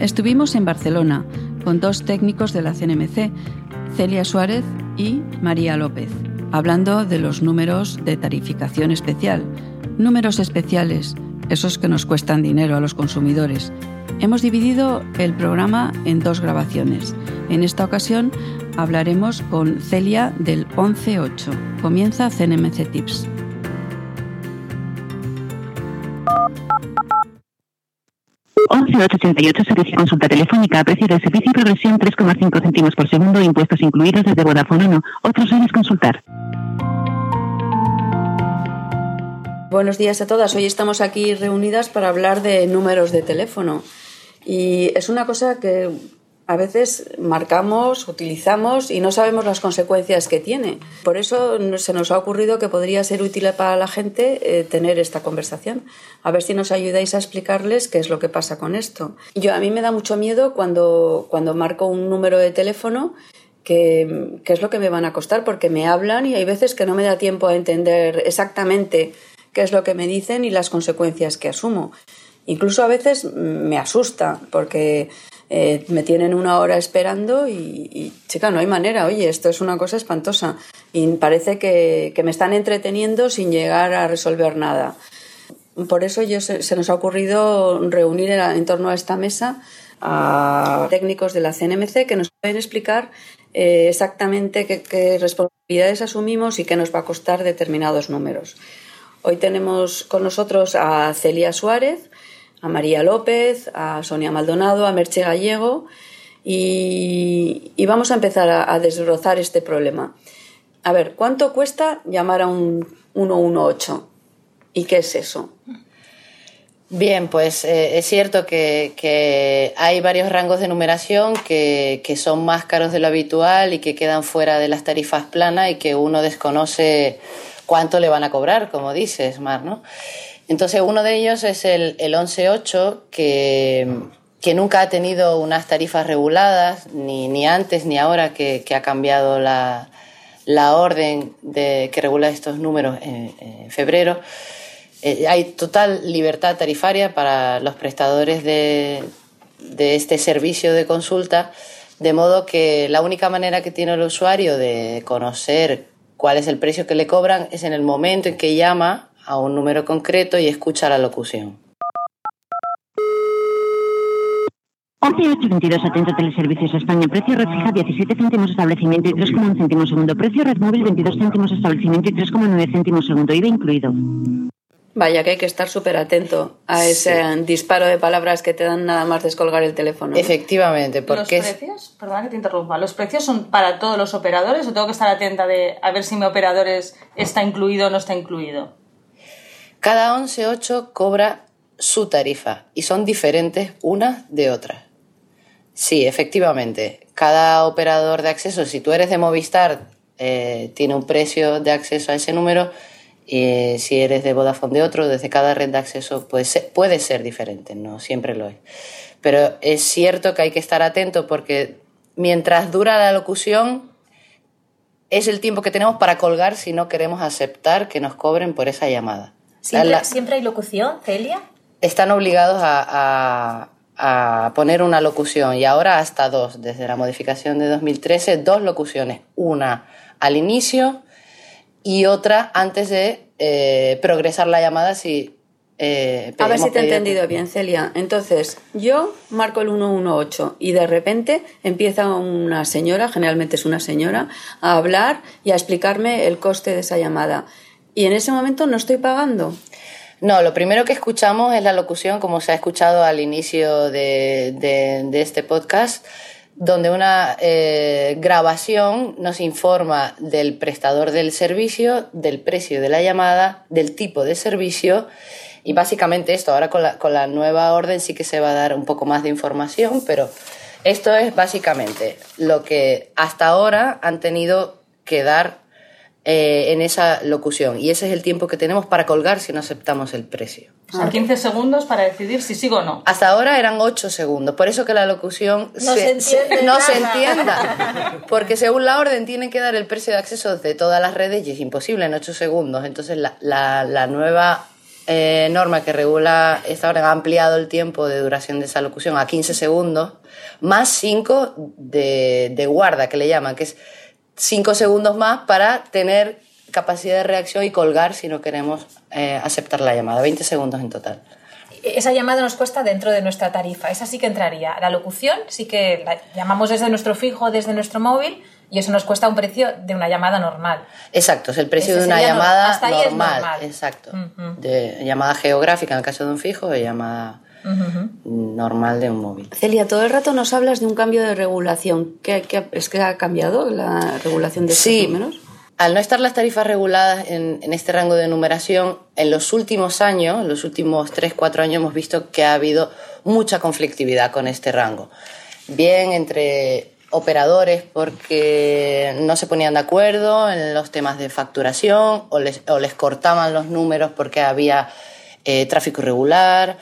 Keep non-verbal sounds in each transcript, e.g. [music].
Estuvimos en Barcelona con dos técnicos de la CNMC, Celia Suárez y María López, hablando de los números de tarificación especial. Números especiales, esos que nos cuestan dinero a los consumidores. Hemos dividido el programa en dos grabaciones. En esta ocasión hablaremos con Celia del 118. Comienza CNMC Tips. ...11.888 servicio consulta telefónica, precio de servicio y progresión 3,5 céntimos por segundo, impuestos incluidos desde Vodafone 1. Otros años consultar. Buenos días a todas. Hoy estamos aquí reunidas para hablar de números de teléfono. Y es una cosa que a veces marcamos, utilizamos y no sabemos las consecuencias que tiene. Por eso se nos ha ocurrido que podría ser útil para la gente eh, tener esta conversación. A ver si nos ayudáis a explicarles qué es lo que pasa con esto. Yo a mí me da mucho miedo cuando, cuando marco un número de teléfono que, que es lo que me van a costar porque me hablan y hay veces que no me da tiempo a entender exactamente qué es lo que me dicen y las consecuencias que asumo. Incluso a veces me asusta porque eh, me tienen una hora esperando y, chica, no hay manera, oye, esto es una cosa espantosa y parece que, me están entreteniendo sin llegar a resolver nada. Por eso se, nos ha ocurrido reunir en, torno a esta mesa a técnicos de la CNMC que nos pueden explicar eh, exactamente qué responsabilidades asumimos y qué nos va a costar determinados números. Hoy tenemos con nosotros a Celia Suárez, a María López, a Sonia Maldonado, a Merche Gallego y, vamos a empezar a, desbrozar este problema. A ver, ¿cuánto cuesta llamar a un 118? ¿Y qué es eso? Bien, pues eh, es cierto que, hay varios rangos de numeración que, que, son más caros de lo habitual y que quedan fuera de las tarifas planas y que uno desconoce cuánto le van a cobrar, como dices, Mar, ¿no? Entonces, uno de ellos es el, el 11.8, que, que nunca ha tenido unas tarifas reguladas, ni, ni antes ni ahora que, ha cambiado la, la orden de, que regula estos números en, febrero. Eh, hay total libertad tarifaria para los prestadores de, de este servicio de consulta, de modo que la única manera que tiene el usuario de conocer cuál es el precio que le cobran es en el momento en que llama a un número concreto y escucha la locución. 11.822 atento Teleservicios España. Precio red fija 17 céntimos establecimiento y 3,1 céntimos segundo. Precio red móvil 22 céntimos establecimiento y 3,9 céntimos segundo. IVA incluido. Vaya que hay que estar súper atento a ese disparo de palabras que te dan nada más descolgar el teléfono. Efectivamente, porque... ¿Los precios? Perdona que te interrumpa. ¿Los precios son para todos los operadores o tengo que estar atenta de a ver si mi operador está incluido o no está incluido? Cada 11.8 cobra su tarifa y son diferentes unas de otras. Sí, efectivamente. Cada operador de acceso, si tú eres de Movistar, eh, tiene un precio de acceso a ese número y si eres de Vodafone de otro, desde cada red de acceso puede ser, puede ser diferente, no siempre lo es. Pero es cierto que hay que estar atento porque mientras dura la locución es el tiempo que tenemos para colgar si no queremos aceptar que nos cobren por esa llamada. ¿Siempre, hay locución, Celia? Están obligados a, a poner una locución y ahora hasta dos, desde la modificación de 2013, dos locuciones. Una al inicio y otra antes de eh, progresar la llamada si... Eh, a ver si te he entendido bien, Celia. Entonces, yo marco el 118 y de repente empieza una señora, generalmente es una señora, a hablar y a explicarme el coste de esa llamada. Y en ese momento no estoy pagando. No, lo primero que escuchamos es la locución, como se ha escuchado al inicio de, este podcast, donde una eh, grabación nos informa del prestador del servicio, del precio de la llamada, del tipo de servicio y básicamente esto. Ahora con la nueva orden sí que se va a dar un poco más de información, pero esto es básicamente lo que hasta ahora han tenido que dar eh, en esa locución. Y ese es el tiempo que tenemos para colgar si no aceptamos el precio. O sea, 15 segundos para decidir si sigo o no. Hasta ahora eran 8 segundos. Por eso que la locución no se, no se entienda. Porque según la orden tienen que dar el precio de acceso de todas las redes y es imposible en 8 segundos. Entonces la, la, nueva eh, norma que regula esta hora ha ampliado el tiempo de duración de esa locución a 15 segundos, más 5 de, de guarda, que le llaman, que es 5 segundos más para tener capacidad de reacción y colgar si no queremos eh, aceptar la llamada. 20 segundos en total. Esa llamada nos cuesta dentro de nuestra tarifa. Esa sí que entraría. La locución sí que la llamamos desde nuestro fijo, desde nuestro móvil, y eso nos cuesta un precio de una llamada normal. Exacto, es el precio Ese de una no- llamada normal. normal. Exacto. De llamada geográfica en el caso de un fijo, de llamada normal de un móvil. Celia, todo el rato nos hablas de un cambio de regulación. ¿Qué, qué- es que ha cambiado la regulación de estos Sí. números? Al no estar las tarifas reguladas en, en este rango de numeración, en los últimos años, en los últimos 3-4 años, hemos visto que ha habido mucha conflictividad con este rango. Bien entre operadores porque no se ponían de acuerdo en los temas de facturación o les, o les cortaban los números porque había eh, tráfico irregular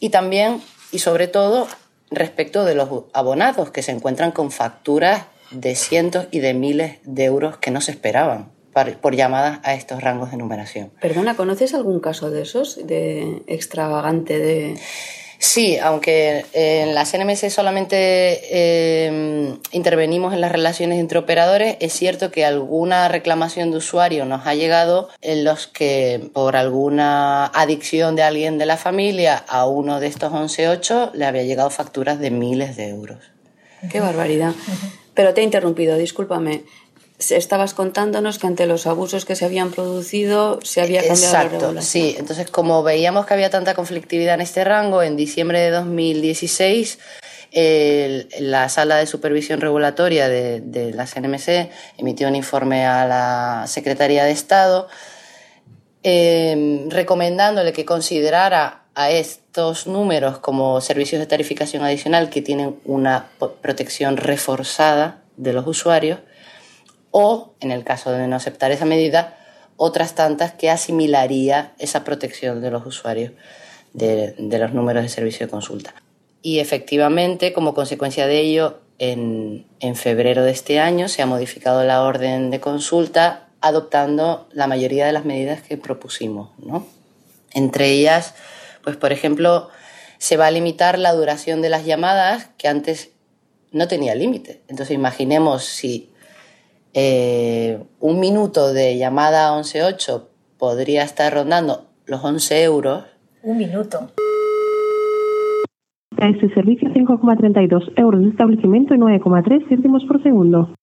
y también y sobre todo respecto de los abonados que se encuentran con facturas de cientos y de miles de euros que no se esperaban por llamadas a estos rangos de numeración. Perdona, ¿conoces algún caso de esos? De extravagante, de... Sí, aunque en la CNMC solamente eh, intervenimos en las relaciones entre operadores, es cierto que alguna reclamación de usuario nos ha llegado en los que por alguna adicción de alguien de la familia a uno de estos 11.8 le había llegado facturas de miles de euros. Qué barbaridad. Pero te he interrumpido, discúlpame. Estabas contándonos que ante los abusos que se habían producido se había cambiado la Exacto, regulación. sí. Entonces, como veíamos que había tanta conflictividad en este rango, en diciembre de 2016, el- la Sala de Supervisión Regulatoria de, de la CNMC emitió un informe a la Secretaría de Estado eh, recomendándole que considerara a estos números como servicios de tarificación adicional que tienen una protección reforzada de los usuarios o, en el caso de no aceptar esa medida, otras tantas que asimilaría esa protección de los usuarios de, de los números de servicio de consulta. Y efectivamente, como consecuencia de ello, en, en febrero de este año se ha modificado la orden de consulta adoptando la mayoría de las medidas que propusimos. ¿no? Entre ellas, pues por ejemplo, se va a limitar la duración de las llamadas que antes no tenía límite. Entonces imaginemos si eh, un minuto de llamada 11.8 podría estar rondando los 11 euros. Un minuto. A este servicio 5,32 euros de establecimiento y 9,3 céntimos por segundo.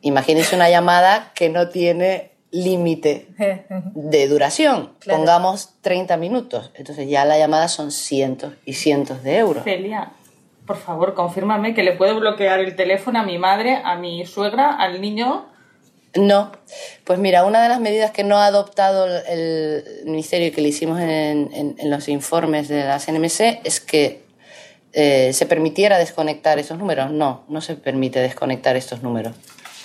Imagínense una llamada que no tiene límite [laughs] de duración. Claro. Pongamos 30 minutos. Entonces ya la llamada son cientos y cientos de euros. Celia, por favor, confírmame que le puedo bloquear el teléfono a mi madre, a mi suegra, al niño. No, pues mira, una de las medidas que no ha adoptado el Ministerio y que le hicimos en, en- los informes de la CNMC es que eh, se permitiera desconectar esos números. No, no se permite desconectar estos números.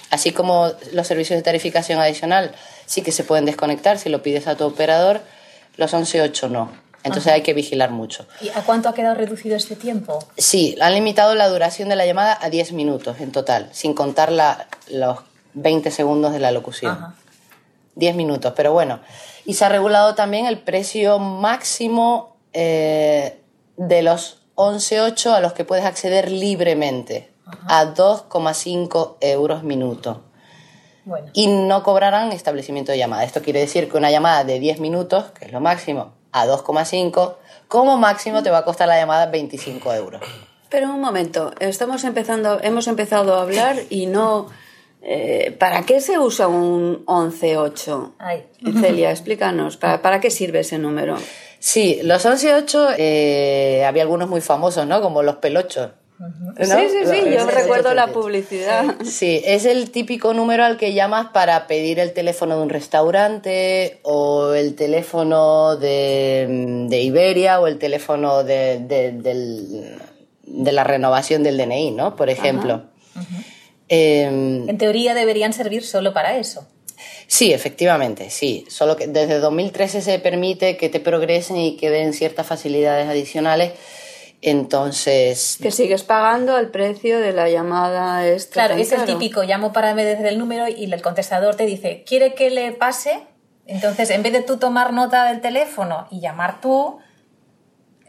Así como los servicios de tarificación adicional sí que se pueden desconectar si lo pides a tu operador, los 11.8 no. Entonces hay que vigilar mucho. ¿Y a cuánto ha quedado reducido este tiempo? Sí, han limitado la duración de la llamada a 10 minutos en total, sin contar la- los 20 segundos de la locución. Ajá. 10 minutos, pero bueno. Y se ha regulado también el precio máximo eh, de los 11.8 a los que puedes acceder libremente, a 2,5 euros minuto. Bueno. Y no cobrarán establecimiento de llamada. Esto quiere decir que una llamada de 10 minutos, que es lo máximo, a 2,5, como máximo te va a costar la llamada 25 euros. Pero un momento, estamos empezando, hemos empezado a hablar y no... eh, ¿Para qué se usa un 11.8? Ay. Celia, explícanos, ¿para, ¿para qué sirve ese número? Sí, los 11.8 eh, había algunos muy famosos, ¿no? Como los pelochos. ¿No? Sí, sí, sí, yo recuerdo la publicidad. Sí, es el típico número al que llamas para pedir el teléfono de un restaurante o el teléfono de, de Iberia o el teléfono de, de- del- de la renovación del DNI, ¿no? Por ejemplo. Em, En teoría deberían servir solo para eso. Sí, efectivamente, sí. Solo que desde 2013 se permite que te progresen y que den ciertas facilidades adicionales. Entonces, Que sigues pagando al precio de la llamada extra. Claro, es el típico, llamo para desde el número y el contestador te dice, ¿quiere que le pase? Entonces, en vez de tú tomar nota del teléfono y llamar tú,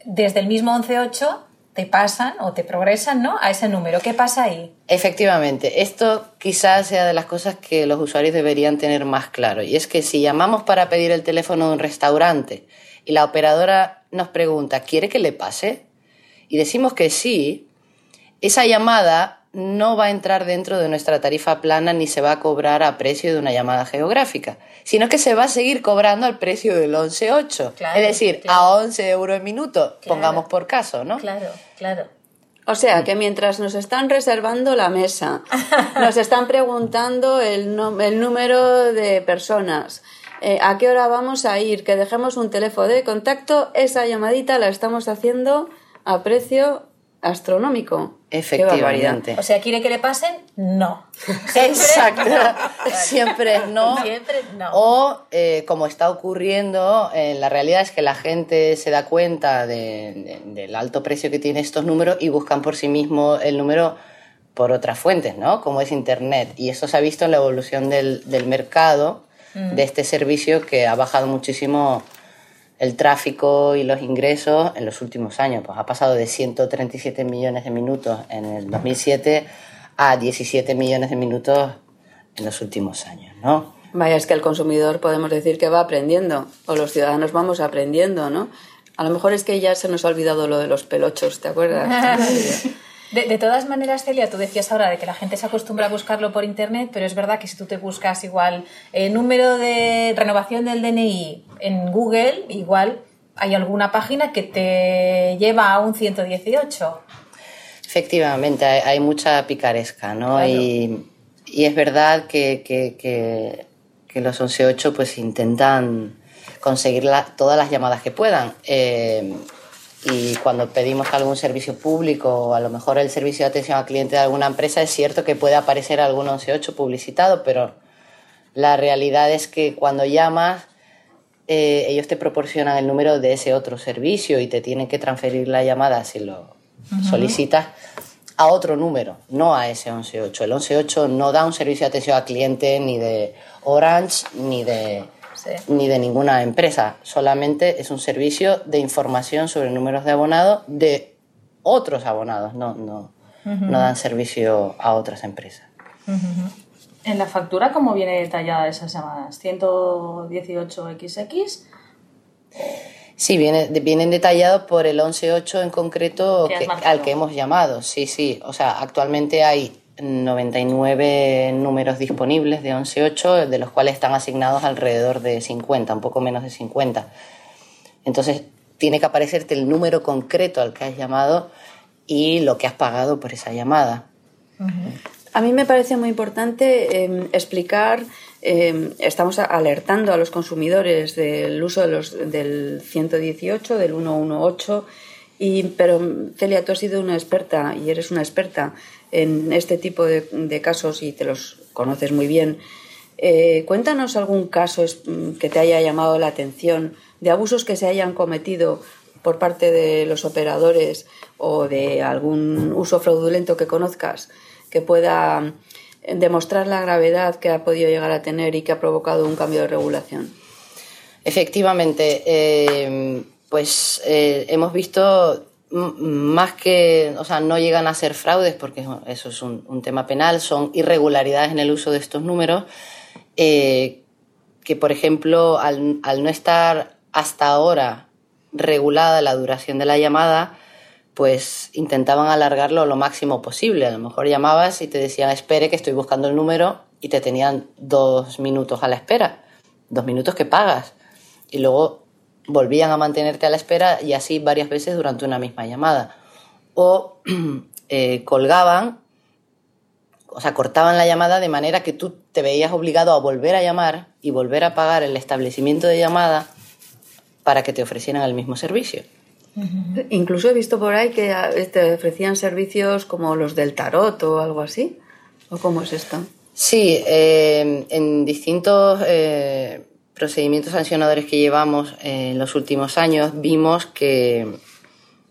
desde el mismo 118 te pasan o te progresan ¿no? a ese número. ¿Qué pasa ahí? Efectivamente, esto quizás sea de las cosas que los usuarios deberían tener más claro. Y es que si llamamos para pedir el teléfono de un restaurante y la operadora nos pregunta, ¿quiere que le pase? Y decimos que sí, esa llamada no va a entrar dentro de nuestra tarifa plana ni se va a cobrar a precio de una llamada geográfica, sino que se va a seguir cobrando al precio del 11.8. Claro, es decir, claro. a 11 euros el minuto, Claro. pongamos por caso, ¿no? Claro, claro. O sea, que mientras nos están reservando la mesa, [laughs] nos están preguntando el, no- el número de personas, eh, a qué hora vamos a ir, que dejemos un teléfono de contacto, esa llamadita la estamos haciendo a precio astronómico. Efectivamente. O sea, ¿quiere que le pasen? No. [laughs] Exacto. no. Siempre no. Siempre no. O, eh, como está ocurriendo, eh, la realidad es que la gente se da cuenta de- de- del alto precio que tiene estos números y buscan por sí mismo el número por otras fuentes, ¿no? Como es Internet. Y eso se ha visto en la evolución del, del mercado de este servicio que ha bajado muchísimo el tráfico y los ingresos en los últimos años. Pues ha pasado de 137 millones de minutos en el 2007 a 17 millones de minutos en los últimos años, ¿no? Vaya, es que el consumidor podemos decir que va aprendiendo, o los ciudadanos vamos aprendiendo, ¿no? A lo mejor es que ya se nos ha olvidado lo de los pelochos, ¿te acuerdas? [laughs] De, de todas maneras, Celia, tú decías ahora de que la gente se acostumbra a buscarlo por internet, pero es verdad que si tú te buscas igual el número de renovación del DNI en Google, igual hay alguna página que te lleva a un 118. Efectivamente, hay, hay mucha picaresca, ¿no? Claro. Y, y es verdad que, que, que, que los 11.8 pues intentan conseguir la- todas las llamadas que puedan. Eh, y cuando pedimos algún servicio público o a lo mejor el servicio de atención al cliente de alguna empresa, es cierto que puede aparecer algún 11.8 publicitado, pero la realidad es que cuando llamas, eh, ellos te proporcionan el número de ese otro servicio y te tienen que transferir la llamada si lo solicitas a otro número, no a ese 11.8. El 11.8 no da un servicio de atención al cliente ni de Orange ni de, Sí. ni de ninguna empresa. Solamente es un servicio de información sobre números de abonados de otros abonados. No, no, no dan servicio a otras empresas. En la factura, ¿cómo viene detallada esas llamadas? 118XX. Sí, viene, vienen detallados por el 11.8 en concreto Que al que hemos llamado. Sí, sí. O sea, actualmente hay 99 números disponibles de 11.8, de los cuales están asignados alrededor de 50, un poco menos de 50. Entonces, tiene que aparecerte el número concreto al que has llamado y lo que has pagado por esa llamada. A mí me parece muy importante eh, explicar, eh, estamos alertando a los consumidores del uso de los, del 118, del 118, y, pero Celia, tú has sido una experta y eres una experta en este tipo de, casos y te los conoces muy bien. Eh, cuéntanos algún caso mm, que te haya llamado la atención de abusos que se hayan cometido por parte de los operadores o de algún uso fraudulento que conozcas que pueda eh, demostrar la gravedad que ha podido llegar a tener y que ha provocado un cambio de regulación. Efectivamente, eh, pues eh, hemos visto más que, o sea, no llegan a ser fraudes porque eso es un, tema penal, son irregularidades en el uso de estos números, eh, que por ejemplo, al, al no estar hasta ahora regulada la duración de la llamada, pues intentaban alargarlo lo máximo posible. A lo mejor llamabas y te decían, espere que estoy buscando el número y te tenían dos minutos a la espera, dos minutos que pagas. Y luego volvían a mantenerte a la espera y así varias veces durante una misma llamada. O [clears throat] eh, colgaban, o sea, cortaban la llamada de manera que tú te veías obligado a volver a llamar y volver a pagar el establecimiento de llamada para que te ofrecieran el mismo servicio. Incluso he visto por ahí que ah, te ofrecían servicios como los del tarot o algo así. ¿O cómo es esto? Sí, eh, en distintos eh, procedimientos sancionadores que llevamos eh, en los últimos años vimos que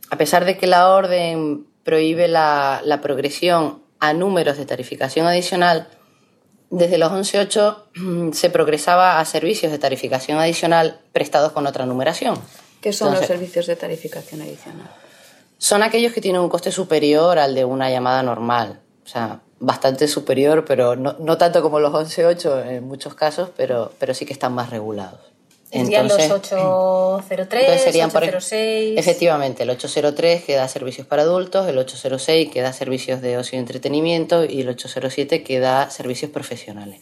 a pesar de que la orden prohíbe la, la progresión a números de tarificación adicional, Desde los 11.8 [clears throat] se progresaba a servicios de tarificación adicional prestados con otra numeración. ¿Qué son Entonces- los servicios de tarificación adicional? Son aquellos que tienen un coste superior al de una llamada normal. O sea, bastante superior, pero no, no tanto como los 11.8 en muchos casos, pero, pero sí que están más regulados. Serían los Entonces- 803, Entonces serían, por ej- 806. Efectivamente, el 803 que da servicios para adultos, el 806 que da servicios de ocio y entretenimiento y el 807 que da servicios profesionales.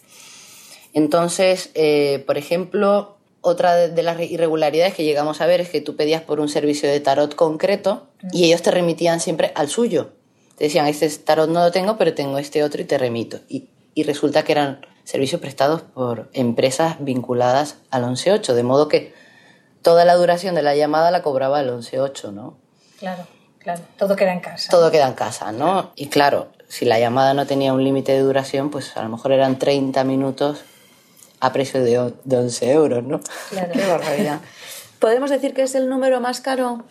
Entonces, eh, por ejemplo, otra de las irregularidades que llegamos a ver es que tú pedías por un servicio de tarot concreto y ellos te remitían siempre al suyo. Te decían, este tarot no lo tengo, pero tengo este otro y te remito. Y, y resulta que eran servicios prestados por empresas vinculadas al 11.8, de modo que toda la duración de la llamada la cobraba el 11.8, ¿no? Claro, claro. Todo queda en casa. Todo queda en casa, ¿no? Y claro, si la llamada no tenía un límite de duración, pues a lo mejor eran 30 minutos a precio de, o- de 11 euros, ¿no? Claro. [laughs] Qué barbaridad. ¿Podemos decir que es el número más caro?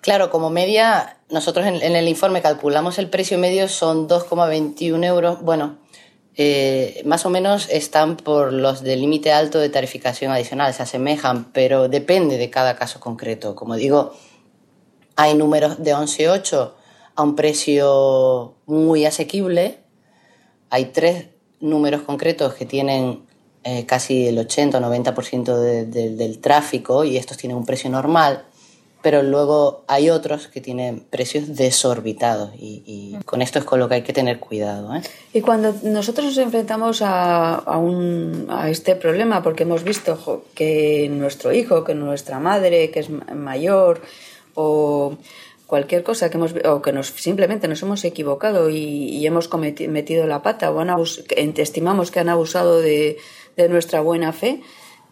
Claro, como media, nosotros en, el informe calculamos el precio medio, son 2,21 euros. Bueno, eh, más o menos están por los del límite alto de tarificación adicional, se asemejan, pero depende de cada caso concreto. Como digo, hay números de 11,8 a un precio muy asequible. Hay tres números concretos que tienen eh, casi el 80 o 90% de- de- del tráfico y estos tienen un precio normal, pero luego hay otros que tienen precios desorbitados y, y con esto es con lo que hay que tener cuidado. ¿eh? Y cuando nosotros nos enfrentamos a, a un, a este problema, porque hemos visto que nuestro hijo, que nuestra madre, que es ma- mayor, o cualquier cosa que hemos o que nos simplemente nos hemos equivocado y, y hemos cometi- metido la pata o han abus- estimamos que han abusado de, de nuestra buena fe,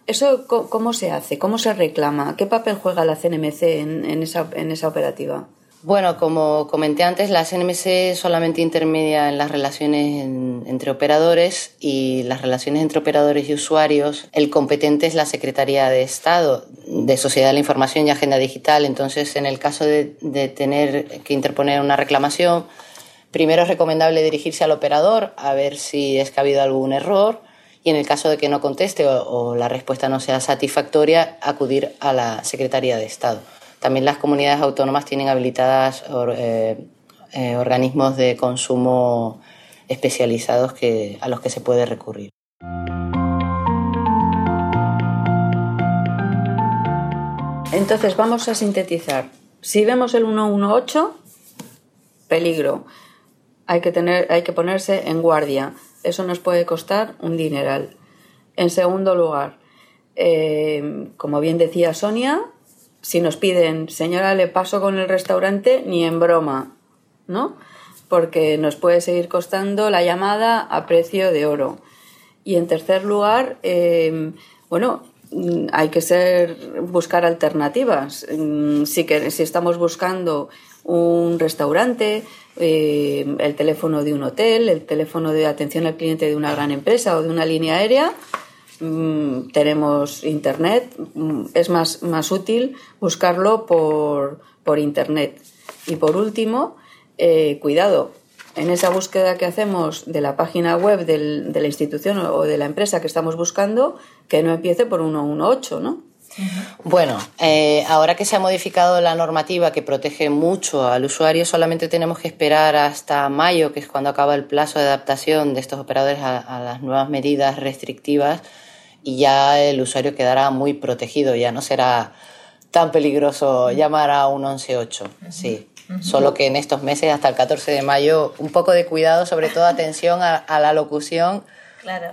¿eso cómo se hace? ¿Cómo se reclama? ¿Qué papel juega la CNMC en, en esa, operativa? Bueno, como comenté antes, la CNMC solamente intermedia en las relaciones en- entre operadores y las relaciones entre operadores y usuarios. El competente es la Secretaría de Estado de Sociedad de la Información y Agenda Digital. Entonces, en el caso de tener que interponer una reclamación, primero es recomendable dirigirse al operador a ver si es que ha habido algún error y en el caso de que no conteste o, la respuesta no sea satisfactoria, acudir a la Secretaría de Estado. También las comunidades autónomas tienen habilitadas eh, eh, organismos de consumo especializados que, a los que se puede recurrir. Entonces vamos a sintetizar. Si vemos el 118, peligro. Hay que, tener, hay que ponerse en guardia. Eso nos puede costar un dineral. En segundo lugar, eh, como bien decía Sonia, si nos piden, señora, le paso con el restaurante, ni en broma, ¿no? Porque nos puede seguir costando la llamada a precio de oro. Y en tercer lugar, eh, bueno, mm, hay que ser buscar alternativas. Mm, Si, que, si estamos buscando un restaurante, eh, el teléfono de un hotel, el teléfono de atención al cliente de una gran empresa o de una línea aérea, mm, tenemos internet, mm, es más, más útil buscarlo por, por internet. Y por último, eh, cuidado, en esa búsqueda que hacemos de la página web de la institución o de la empresa que estamos buscando, que no empiece por 118, ¿no? Bueno, eh, ahora que se ha modificado la normativa que protege mucho al usuario, solamente tenemos que esperar hasta mayo, que es cuando acaba el plazo de adaptación de estos operadores a, a las nuevas medidas restrictivas, y ya el usuario quedará muy protegido, ya no será tan peligroso llamar a un 118. Sí. Solo que en estos meses, hasta el 14 de mayo, un poco de cuidado, sobre todo atención a, a la locución Claro.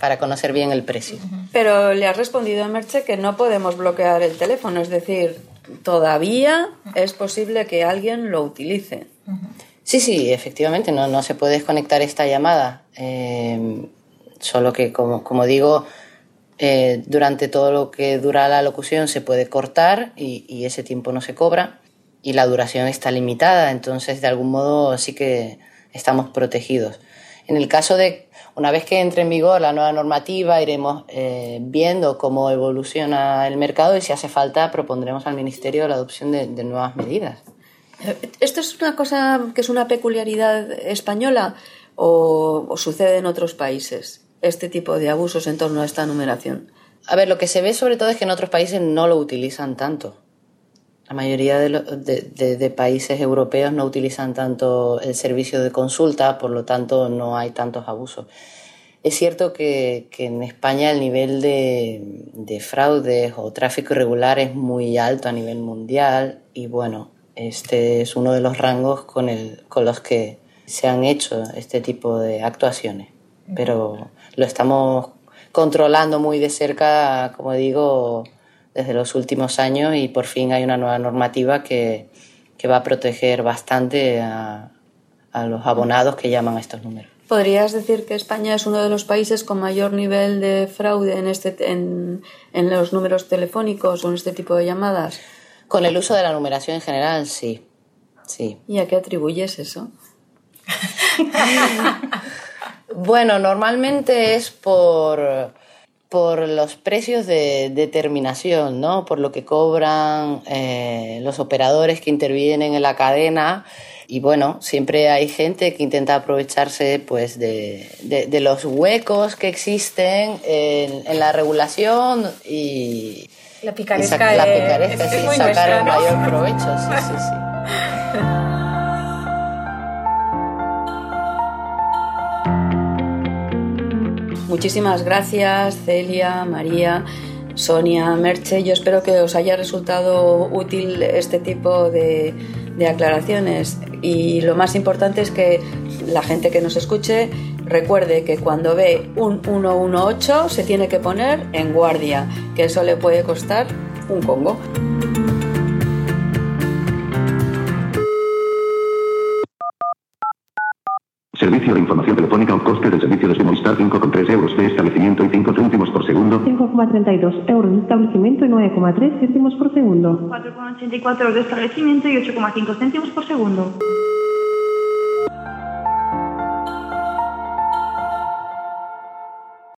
para conocer bien el precio. Pero le has respondido a Merche que no podemos bloquear el teléfono, es decir, todavía es posible que alguien lo utilice. Sí, sí, efectivamente, no, no se puede desconectar esta llamada. Eh, solo que, como, como digo, eh, durante todo lo que dura la locución se puede cortar y, y ese tiempo no se cobra y la duración está limitada, entonces de algún modo sí que estamos protegidos. En el caso de, una vez que entre en vigor la nueva normativa, iremos eh, viendo cómo evoluciona el mercado y si hace falta propondremos al Ministerio la adopción de, de nuevas medidas. Esto es una cosa que es una peculiaridad española, o, o sucede en otros países este tipo de abusos en torno a esta numeración? A ver, lo que se ve sobre todo es que en otros países no lo utilizan tanto. La mayoría de, lo- de- países europeos no utilizan tanto el servicio de consulta, por lo tanto no hay tantos abusos. Es cierto que, que en España el nivel de, de fraudes o tráfico irregular es muy alto a nivel mundial y bueno, este es uno de los rangos con, el, con los que se han hecho este tipo de actuaciones. Pero lo estamos controlando muy de cerca, como digo, desde los últimos años y por fin hay una nueva normativa que, que va a proteger bastante a, a los abonados que llaman a estos números. ¿Podrías decir que España es uno de los países con mayor nivel de fraude en, este, en, en los números telefónicos o en este tipo de llamadas? Con el uso de la numeración en general, sí. Sí. ¿Y a qué atribuyes eso? [laughs] Bueno, normalmente es por, por los precios de determinación, ¿no? Por lo que cobran eh, los operadores que intervienen en la cadena. Y bueno, siempre hay gente que intenta aprovecharse pues, de, de- de los huecos que existen en, en la regulación y, La y picaresca, sac- la de- picaresca, es- sí, es sacar nuestra, el mayor provecho. Sí, sí, sí. [laughs] Muchísimas gracias, Celia, María, Sonia, Merche. Yo espero que os haya resultado útil este tipo de, de aclaraciones. Y lo más importante es que la gente que nos escuche recuerde que cuando ve un 118 se tiene que poner en guardia, que eso le puede costar un congo. Servicio de información telefónica o coste del servicio de Movistar 5,3 euros de establecimiento y 5 céntimos por segundo. 5,32 euros de establecimiento y 9,3 céntimos por segundo. 4,84 euros de establecimiento y 8,5 céntimos por segundo.